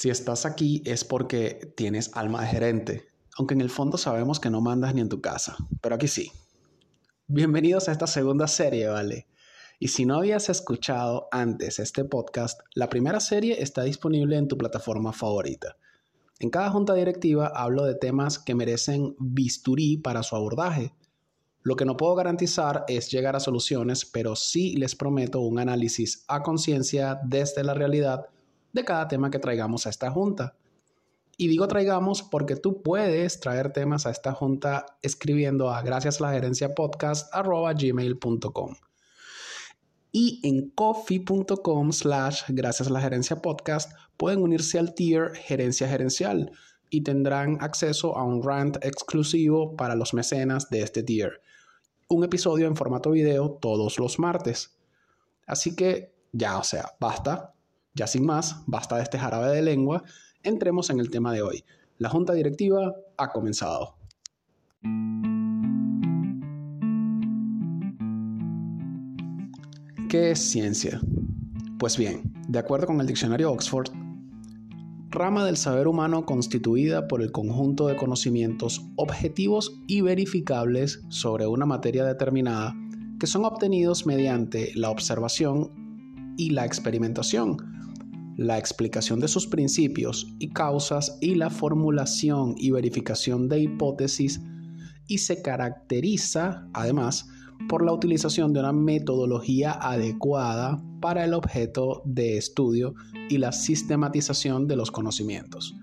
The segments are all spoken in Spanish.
Si estás aquí es porque tienes alma de gerente, aunque en el fondo sabemos que no mandas ni en tu casa, pero aquí sí. Bienvenidos a esta segunda serie, ¿vale? Y si no habías escuchado antes este podcast, la primera serie está disponible en tu plataforma favorita. En cada junta directiva hablo de temas que merecen bisturí para su abordaje. Lo que no puedo garantizar es llegar a soluciones, pero sí les prometo un análisis a conciencia desde la realidad de cada tema que traigamos a esta junta. Y digo traigamos porque tú puedes traer temas a esta junta escribiendo a gracias a la gerencia podcast y en coffee.com slash gracias a la gerencia podcast pueden unirse al tier gerencia gerencial y tendrán acceso a un rant exclusivo para los mecenas de este tier. Un episodio en formato video todos los martes. Así que ya, o sea, basta, ya sin más, basta de este jarabe de lengua, entremos en el tema de hoy. La junta directiva ha comenzado. ¿Qué es ciencia? Pues bien, de acuerdo con el diccionario Oxford, rama del saber humano constituida por el conjunto de conocimientos objetivos y verificables sobre una materia determinada que son obtenidos mediante la observación y la experimentación, la explicación de sus principios y causas y la formulación y verificación de hipótesis y se caracteriza, además, por la utilización de una metodología adecuada para el objeto de estudio y la sistematización de los conocimientos.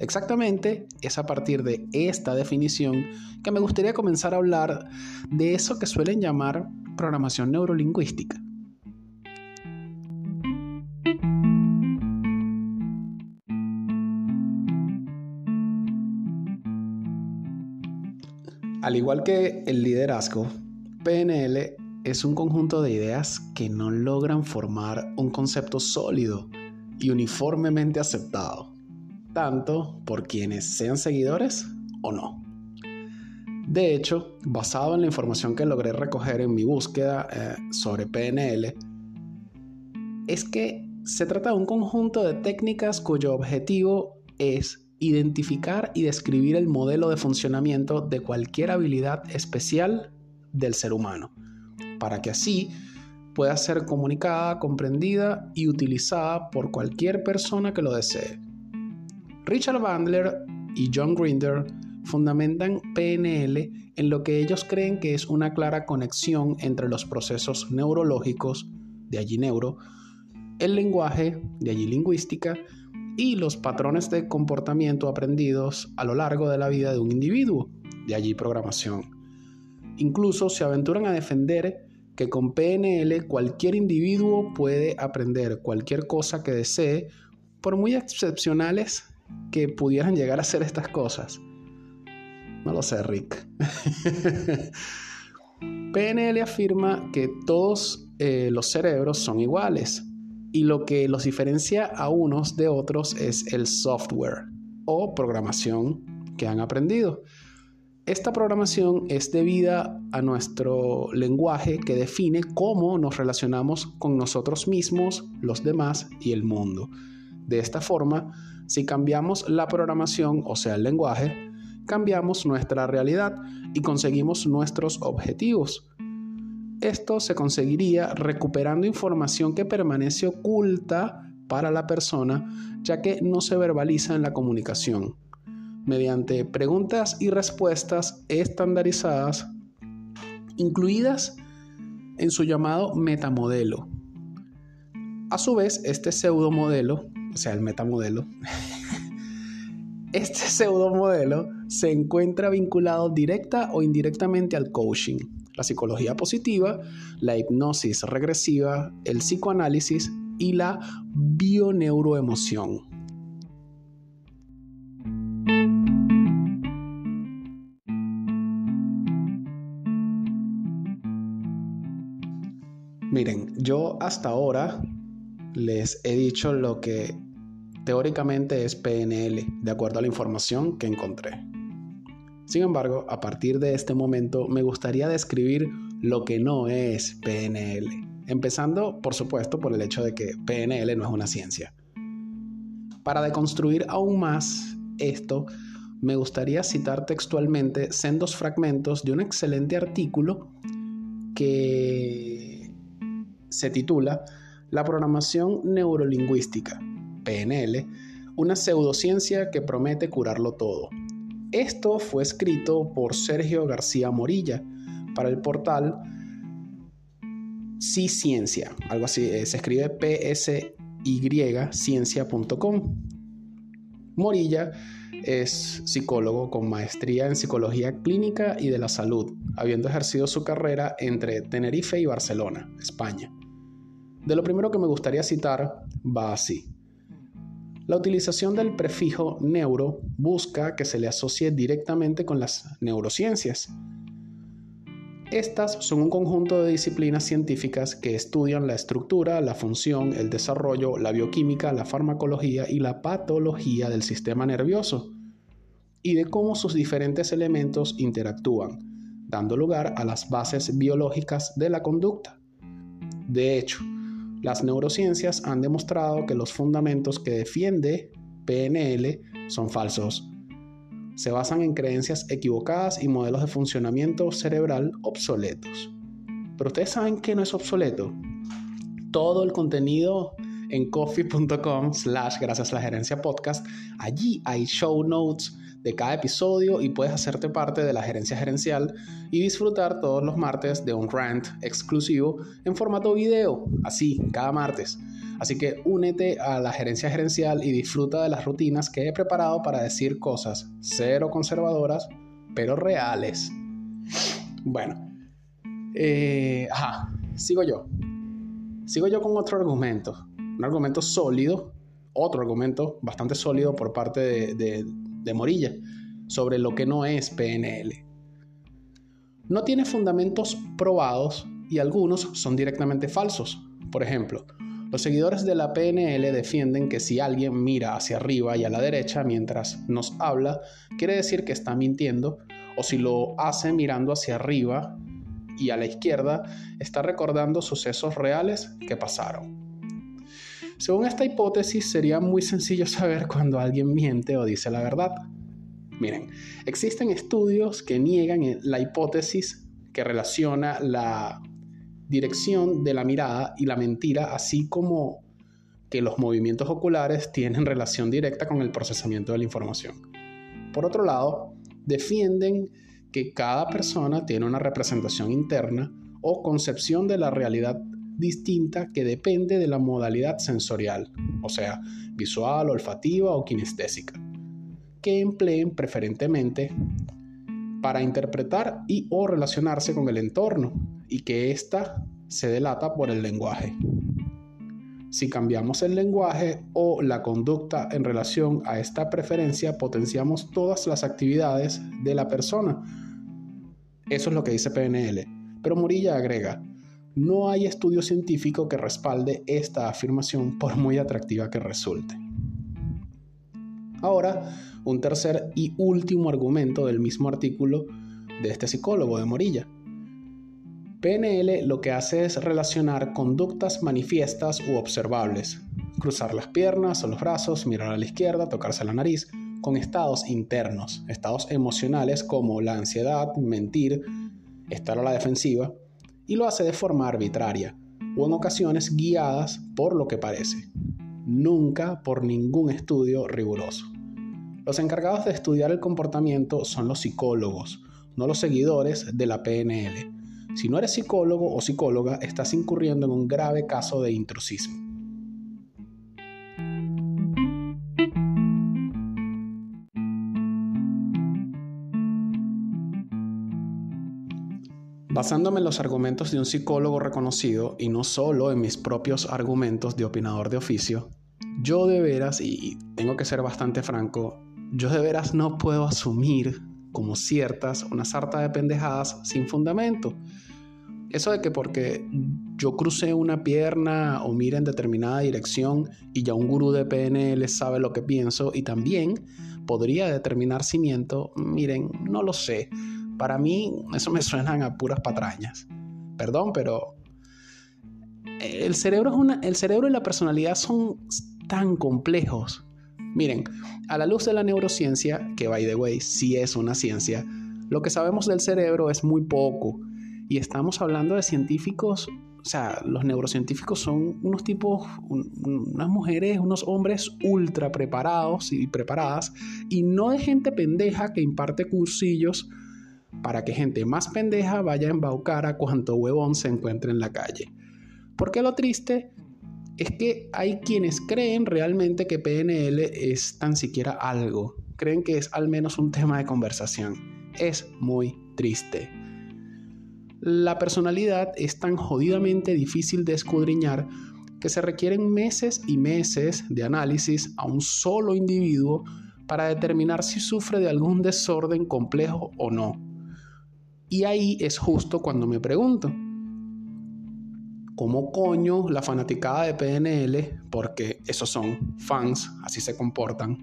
Exactamente es a partir de esta definición que me gustaría comenzar a hablar de eso que suelen llamar programación neurolingüística. Al igual que el liderazgo, PNL es un conjunto de ideas que no logran formar un concepto sólido y uniformemente aceptado, tanto por quienes sean seguidores o no. De hecho, basado en la información que logré recoger en mi búsqueda eh, sobre PNL, es que se trata de un conjunto de técnicas cuyo objetivo es identificar y describir el modelo de funcionamiento de cualquier habilidad especial del ser humano, para que así pueda ser comunicada, comprendida y utilizada por cualquier persona que lo desee. Richard Bandler y John Grinder fundamentan PNL en lo que ellos creen que es una clara conexión entre los procesos neurológicos, de allí neuro, el lenguaje, de allí lingüística, y los patrones de comportamiento aprendidos a lo largo de la vida de un individuo, de allí programación. Incluso se aventuran a defender que con PNL cualquier individuo puede aprender cualquier cosa que desee, por muy excepcionales que pudieran llegar a ser estas cosas. No lo sé, Rick. PNL afirma que todos eh, los cerebros son iguales y lo que los diferencia a unos de otros es el software o programación que han aprendido. Esta programación es debida a nuestro lenguaje que define cómo nos relacionamos con nosotros mismos, los demás y el mundo. De esta forma, si cambiamos la programación, o sea, el lenguaje, cambiamos nuestra realidad y conseguimos nuestros objetivos. Esto se conseguiría recuperando información que permanece oculta para la persona, ya que no se verbaliza en la comunicación mediante preguntas y respuestas estandarizadas, incluidas en su llamado metamodelo. A su vez, este pseudomodelo, o sea, el metamodelo, este pseudomodelo se encuentra vinculado directa o indirectamente al coaching, la psicología positiva, la hipnosis regresiva, el psicoanálisis y la bioneuroemoción. Miren, yo hasta ahora les he dicho lo que teóricamente es PNL, de acuerdo a la información que encontré. Sin embargo, a partir de este momento me gustaría describir lo que no es PNL, empezando por supuesto por el hecho de que PNL no es una ciencia. Para deconstruir aún más esto, me gustaría citar textualmente sendos fragmentos de un excelente artículo que se titula La programación neurolingüística, PNL, una pseudociencia que promete curarlo todo. Esto fue escrito por Sergio García Morilla para el portal Sí Ciencia, algo así, eh, se escribe PSY ciencia.com. Morilla es psicólogo con maestría en psicología clínica y de la salud, habiendo ejercido su carrera entre Tenerife y Barcelona, España. De lo primero que me gustaría citar va así. La utilización del prefijo neuro busca que se le asocie directamente con las neurociencias. Estas son un conjunto de disciplinas científicas que estudian la estructura, la función, el desarrollo, la bioquímica, la farmacología y la patología del sistema nervioso y de cómo sus diferentes elementos interactúan, dando lugar a las bases biológicas de la conducta. De hecho, las neurociencias han demostrado que los fundamentos que defiende PNL son falsos. Se basan en creencias equivocadas y modelos de funcionamiento cerebral obsoletos. Pero ustedes saben que no es obsoleto. Todo el contenido en coffee.com slash gracias a la gerencia podcast. Allí hay show notes de cada episodio y puedes hacerte parte de la gerencia gerencial y disfrutar todos los martes de un rant exclusivo en formato video, así, cada martes. Así que únete a la gerencia gerencial y disfruta de las rutinas que he preparado para decir cosas cero conservadoras, pero reales. Bueno, eh, ajá, sigo yo. Sigo yo con otro argumento, un argumento sólido, otro argumento bastante sólido por parte de de Morilla sobre lo que no es PNL. No tiene fundamentos probados y algunos son directamente falsos. Por ejemplo, los seguidores de la PNL defienden que si alguien mira hacia arriba y a la derecha mientras nos habla, quiere decir que está mintiendo, o si lo hace mirando hacia arriba y a la izquierda, está recordando sucesos reales que pasaron. Según esta hipótesis, sería muy sencillo saber cuando alguien miente o dice la verdad. Miren, existen estudios que niegan la hipótesis que relaciona la dirección de la mirada y la mentira, así como que los movimientos oculares tienen relación directa con el procesamiento de la información. Por otro lado, defienden que cada persona tiene una representación interna o concepción de la realidad distinta que depende de la modalidad sensorial, o sea, visual, olfativa o kinestésica, que empleen preferentemente para interpretar y o relacionarse con el entorno y que ésta se delata por el lenguaje. Si cambiamos el lenguaje o la conducta en relación a esta preferencia, potenciamos todas las actividades de la persona. Eso es lo que dice PNL. Pero Murilla agrega, no hay estudio científico que respalde esta afirmación por muy atractiva que resulte. Ahora, un tercer y último argumento del mismo artículo de este psicólogo de Morilla. PNL lo que hace es relacionar conductas manifiestas u observables, cruzar las piernas o los brazos, mirar a la izquierda, tocarse la nariz, con estados internos, estados emocionales como la ansiedad, mentir, estar a la defensiva, y lo hace de forma arbitraria o en ocasiones guiadas por lo que parece, nunca por ningún estudio riguroso. Los encargados de estudiar el comportamiento son los psicólogos, no los seguidores de la PNL. Si no eres psicólogo o psicóloga, estás incurriendo en un grave caso de intrusismo. Basándome en los argumentos de un psicólogo reconocido y no solo en mis propios argumentos de opinador de oficio, yo de veras, y tengo que ser bastante franco, yo de veras no puedo asumir como ciertas una sarta de pendejadas sin fundamento. Eso de que porque yo crucé una pierna o mire en determinada dirección y ya un gurú de PNL sabe lo que pienso y también podría determinar si miento, miren, no lo sé. Para mí eso me suenan a puras patrañas. Perdón, pero el cerebro, es una, el cerebro y la personalidad son tan complejos Miren, a la luz de la neurociencia, que by the way sí es una ciencia, lo que sabemos del cerebro es muy poco. Y estamos hablando de científicos, o sea, los neurocientíficos son unos tipos, unas mujeres, unos hombres ultra preparados y preparadas, y no de gente pendeja que imparte cursillos para que gente más pendeja vaya a embaucar a cuanto huevón se encuentre en la calle. Porque lo triste es que hay quienes creen realmente que PNL es tan siquiera algo, creen que es al menos un tema de conversación. Es muy triste. La personalidad es tan jodidamente difícil de escudriñar que se requieren meses y meses de análisis a un solo individuo para determinar si sufre de algún desorden complejo o no. Y ahí es justo cuando me pregunto, ¿cómo coño la fanaticada de PNL, porque esos son fans, así se comportan,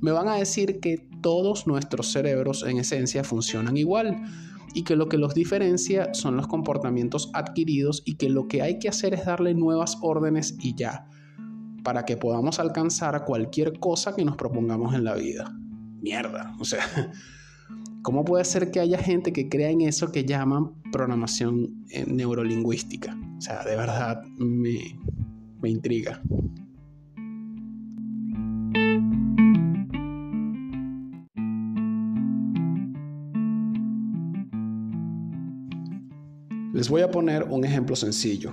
me van a decir que todos nuestros cerebros en esencia funcionan igual y que lo que los diferencia son los comportamientos adquiridos y que lo que hay que hacer es darle nuevas órdenes y ya, para que podamos alcanzar cualquier cosa que nos propongamos en la vida. Mierda, o sea, ¿Cómo puede ser que haya gente que crea en eso que llaman programación eh, neurolingüística? O sea, de verdad me, me intriga. Les voy a poner un ejemplo sencillo.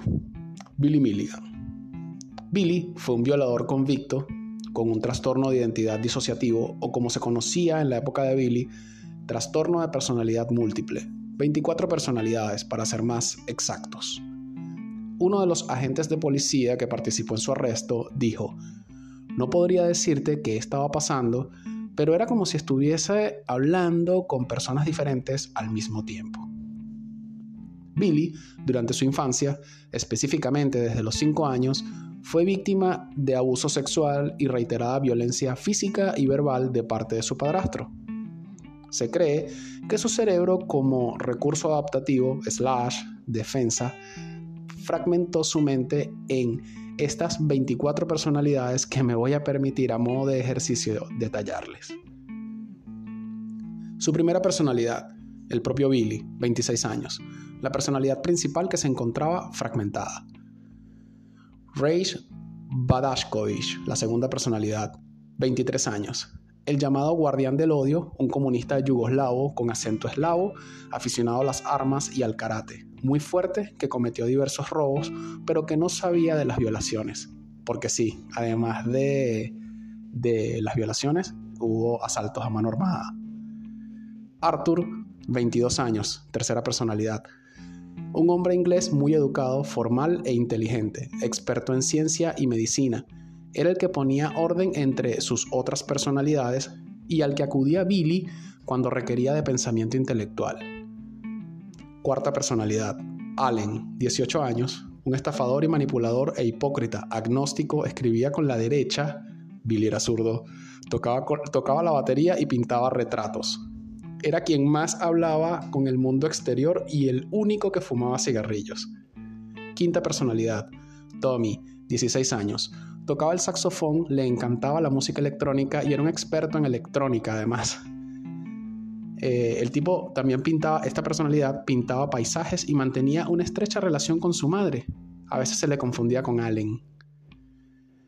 Billy Milligan. Billy fue un violador convicto con un trastorno de identidad disociativo o como se conocía en la época de Billy, trastorno de personalidad múltiple, 24 personalidades para ser más exactos. Uno de los agentes de policía que participó en su arresto dijo, no podría decirte qué estaba pasando, pero era como si estuviese hablando con personas diferentes al mismo tiempo. Billy, durante su infancia, específicamente desde los 5 años, fue víctima de abuso sexual y reiterada violencia física y verbal de parte de su padrastro. Se cree que su cerebro como recurso adaptativo slash defensa fragmentó su mente en estas 24 personalidades que me voy a permitir a modo de ejercicio detallarles. Su primera personalidad, el propio Billy, 26 años, la personalidad principal que se encontraba fragmentada. Rage Badashkovich, la segunda personalidad, 23 años, el llamado guardián del odio, un comunista yugoslavo con acento eslavo, aficionado a las armas y al karate, muy fuerte que cometió diversos robos, pero que no sabía de las violaciones. Porque sí, además de, de las violaciones, hubo asaltos a mano armada. Arthur, 22 años, tercera personalidad. Un hombre inglés muy educado, formal e inteligente, experto en ciencia y medicina, era el que ponía orden entre sus otras personalidades y al que acudía Billy cuando requería de pensamiento intelectual. Cuarta personalidad, Allen, 18 años, un estafador y manipulador e hipócrita, agnóstico, escribía con la derecha, Billy era zurdo, tocaba, tocaba la batería y pintaba retratos. Era quien más hablaba con el mundo exterior y el único que fumaba cigarrillos. Quinta personalidad, Tommy, 16 años, Tocaba el saxofón, le encantaba la música electrónica y era un experto en electrónica además. Eh, el tipo también pintaba, esta personalidad pintaba paisajes y mantenía una estrecha relación con su madre. A veces se le confundía con Allen.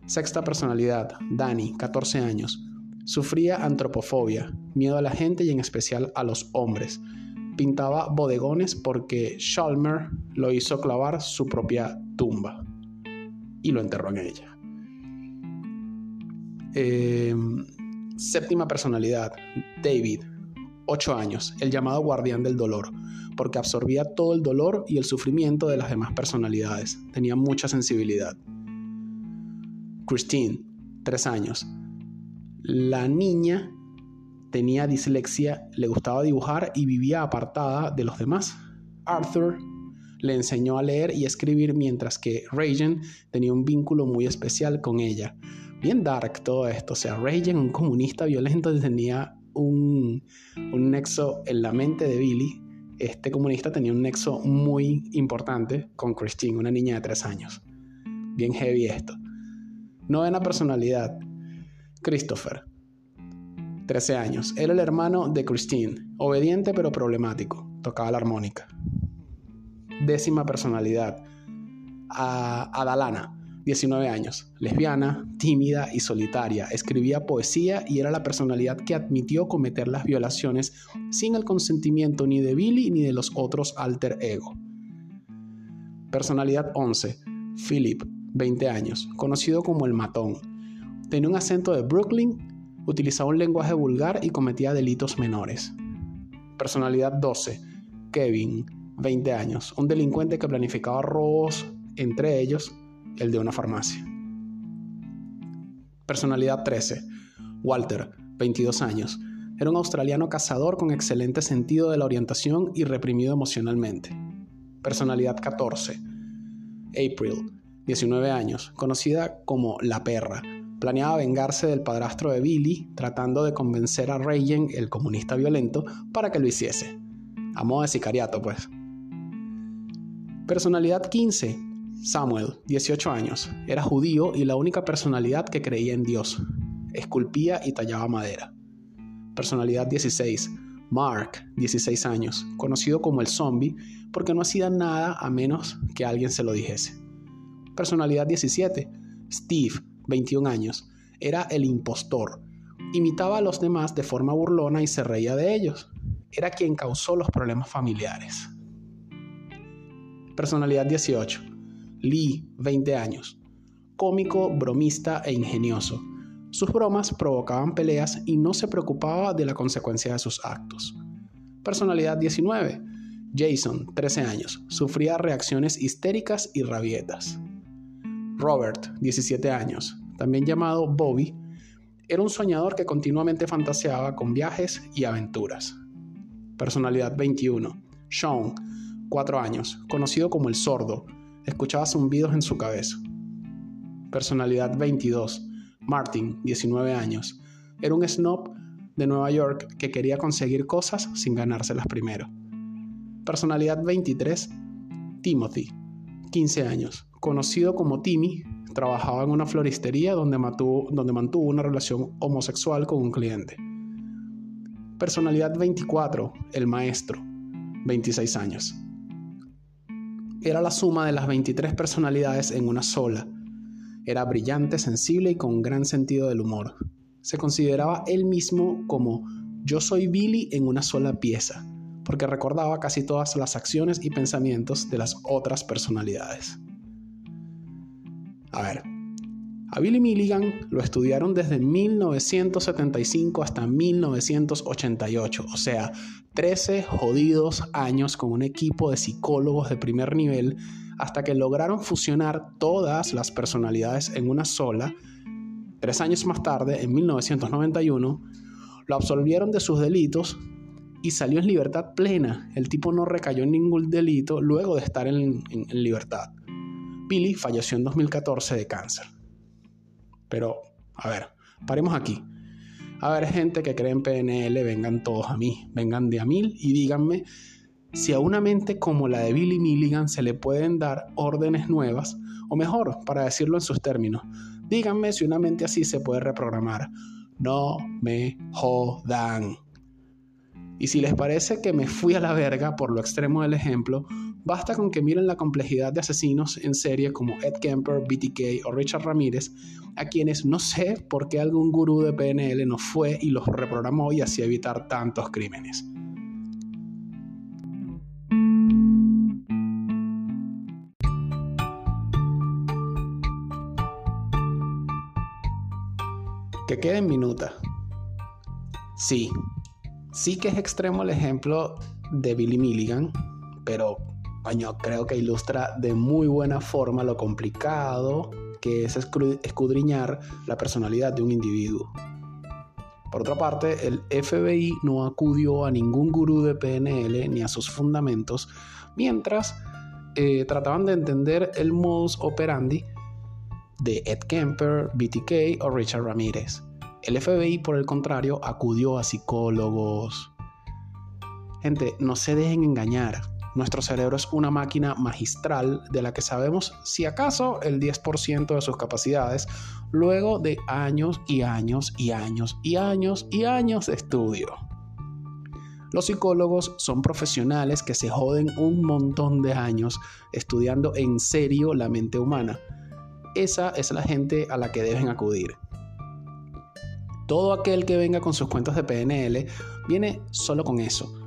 Sexta personalidad, Danny, 14 años. Sufría antropofobia, miedo a la gente y en especial a los hombres. Pintaba bodegones porque Schalmer lo hizo clavar su propia tumba y lo enterró en ella. Eh, séptima personalidad, David, 8 años, el llamado guardián del dolor, porque absorbía todo el dolor y el sufrimiento de las demás personalidades. Tenía mucha sensibilidad. Christine, 3 años. La niña tenía dislexia, le gustaba dibujar y vivía apartada de los demás. Arthur le enseñó a leer y escribir mientras que Reagan tenía un vínculo muy especial con ella bien dark todo esto. O sea, Reagan, un comunista violento, tenía un, un nexo en la mente de Billy. Este comunista tenía un nexo muy importante con Christine, una niña de tres años. Bien heavy esto. Novena personalidad. Christopher, 13 años. Era el hermano de Christine, obediente pero problemático. Tocaba la armónica. Décima personalidad. Adalana, 19 años. Lesbiana, tímida y solitaria. Escribía poesía y era la personalidad que admitió cometer las violaciones sin el consentimiento ni de Billy ni de los otros alter ego. Personalidad 11. Philip, 20 años. Conocido como el matón. Tenía un acento de Brooklyn utilizaba un lenguaje vulgar y cometía delitos menores. Personalidad 12. Kevin, 20 años, un delincuente que planificaba robos, entre ellos el de una farmacia. Personalidad 13. Walter, 22 años, era un australiano cazador con excelente sentido de la orientación y reprimido emocionalmente. Personalidad 14. April, 19 años, conocida como La Perra, planeaba vengarse del padrastro de Billy, tratando de convencer a Reagan, el comunista violento, para que lo hiciese. A modo de sicariato, pues. Personalidad 15. Samuel, 18 años. Era judío y la única personalidad que creía en Dios. Esculpía y tallaba madera. Personalidad 16. Mark, 16 años, conocido como el zombie porque no hacía nada a menos que alguien se lo dijese. Personalidad 17. Steve, 21 años, era el impostor. Imitaba a los demás de forma burlona y se reía de ellos. Era quien causó los problemas familiares. Personalidad 18. Lee, 20 años. Cómico, bromista e ingenioso. Sus bromas provocaban peleas y no se preocupaba de la consecuencia de sus actos. Personalidad 19. Jason, 13 años. Sufría reacciones histéricas y rabietas. Robert, 17 años, también llamado Bobby, era un soñador que continuamente fantaseaba con viajes y aventuras. Personalidad 21. Sean, 4 años, conocido como el sordo, escuchaba zumbidos en su cabeza. Personalidad 22. Martin, 19 años, era un snob de Nueva York que quería conseguir cosas sin ganárselas primero. Personalidad 23. Timothy, 15 años, conocido como Timmy, trabajaba en una floristería donde, donde mantuvo una relación homosexual con un cliente. Personalidad 24, el maestro, 26 años. Era la suma de las 23 personalidades en una sola. Era brillante, sensible y con gran sentido del humor. Se consideraba él mismo como yo soy Billy en una sola pieza, porque recordaba casi todas las acciones y pensamientos de las otras personalidades. A ver, a Billy Milligan lo estudiaron desde 1975 hasta 1988, o sea, 13 jodidos años con un equipo de psicólogos de primer nivel hasta que lograron fusionar todas las personalidades en una sola. Tres años más tarde, en 1991, lo absolvieron de sus delitos y salió en libertad plena. El tipo no recayó en ningún delito luego de estar en, en libertad. Billy falleció en 2014 de cáncer. Pero, a ver, paremos aquí. A ver, gente que cree en PNL, vengan todos a mí, vengan de a mil y díganme si a una mente como la de Billy Milligan se le pueden dar órdenes nuevas, o mejor, para decirlo en sus términos, díganme si una mente así se puede reprogramar. No me jodan. Y si les parece que me fui a la verga por lo extremo del ejemplo, basta con que miren la complejidad de asesinos en serie como Ed Kemper, BTK o Richard Ramírez, a quienes no sé por qué algún gurú de PNL no fue y los reprogramó y así evitar tantos crímenes. Que quede en minuta. Sí, Sí que es extremo el ejemplo de Billy Milligan, pero coño, creo que ilustra de muy buena forma lo complicado que es escudriñar la personalidad de un individuo. Por otra parte, el FBI no acudió a ningún gurú de PNL ni a sus fundamentos, mientras eh, trataban de entender el modus operandi de Ed Kemper, BTK o Richard Ramírez. El FBI, por el contrario, acudió a psicólogos. Gente, no se dejen engañar. Nuestro cerebro es una máquina magistral de la que sabemos si acaso el 10% de sus capacidades luego de años y años y años y años y años de estudio. Los psicólogos son profesionales que se joden un montón de años estudiando en serio la mente humana. Esa es la gente a la que deben acudir. Todo aquel que venga con sus cuentos de PNL viene solo con eso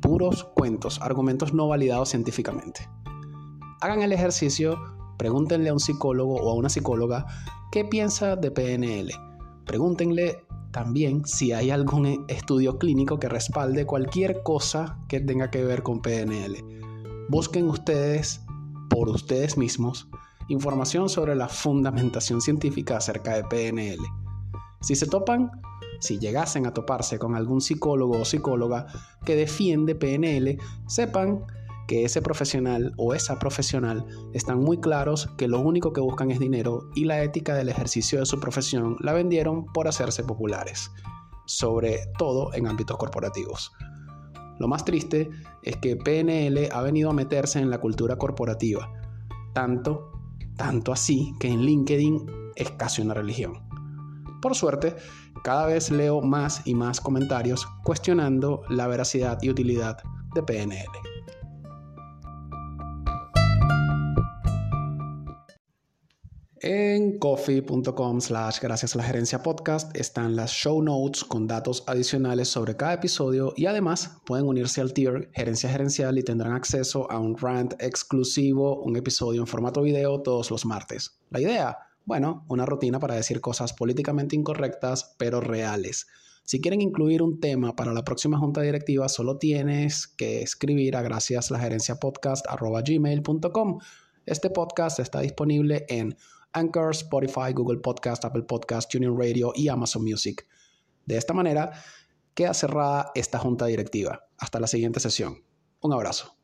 puros cuentos, argumentos no validados científicamente. Hagan el ejercicio, pregúntenle a un psicólogo o a una psicóloga qué piensa de PNL. Pregúntenle también si hay algún estudio clínico que respalde cualquier cosa que tenga que ver con PNL. Busquen ustedes, por ustedes mismos, información sobre la fundamentación científica acerca de PNL. Si se topan si llegasen a toparse con algún psicólogo o psicóloga que defiende PNL, sepan que ese profesional o esa profesional están muy claros que lo único que buscan es dinero y la ética del ejercicio de su profesión la vendieron por hacerse populares, sobre todo en ámbitos corporativos. Lo más triste es que PNL ha venido a meterse en la cultura corporativa, tanto, tanto así que en LinkedIn es casi una religión. Por suerte, cada vez leo más y más comentarios cuestionando la veracidad y utilidad de PNL. En coffee.com slash gracias a la gerencia podcast están las show notes con datos adicionales sobre cada episodio y además pueden unirse al tier gerencia gerencial y tendrán acceso a un rant exclusivo, un episodio en formato video todos los martes. La idea bueno, una rutina para decir cosas políticamente incorrectas, pero reales. Si quieren incluir un tema para la próxima junta directiva, solo tienes que escribir a gracias la Este podcast está disponible en Anchor, Spotify, Google Podcast, Apple Podcast, Tuning Radio y Amazon Music. De esta manera, queda cerrada esta junta directiva. Hasta la siguiente sesión. Un abrazo.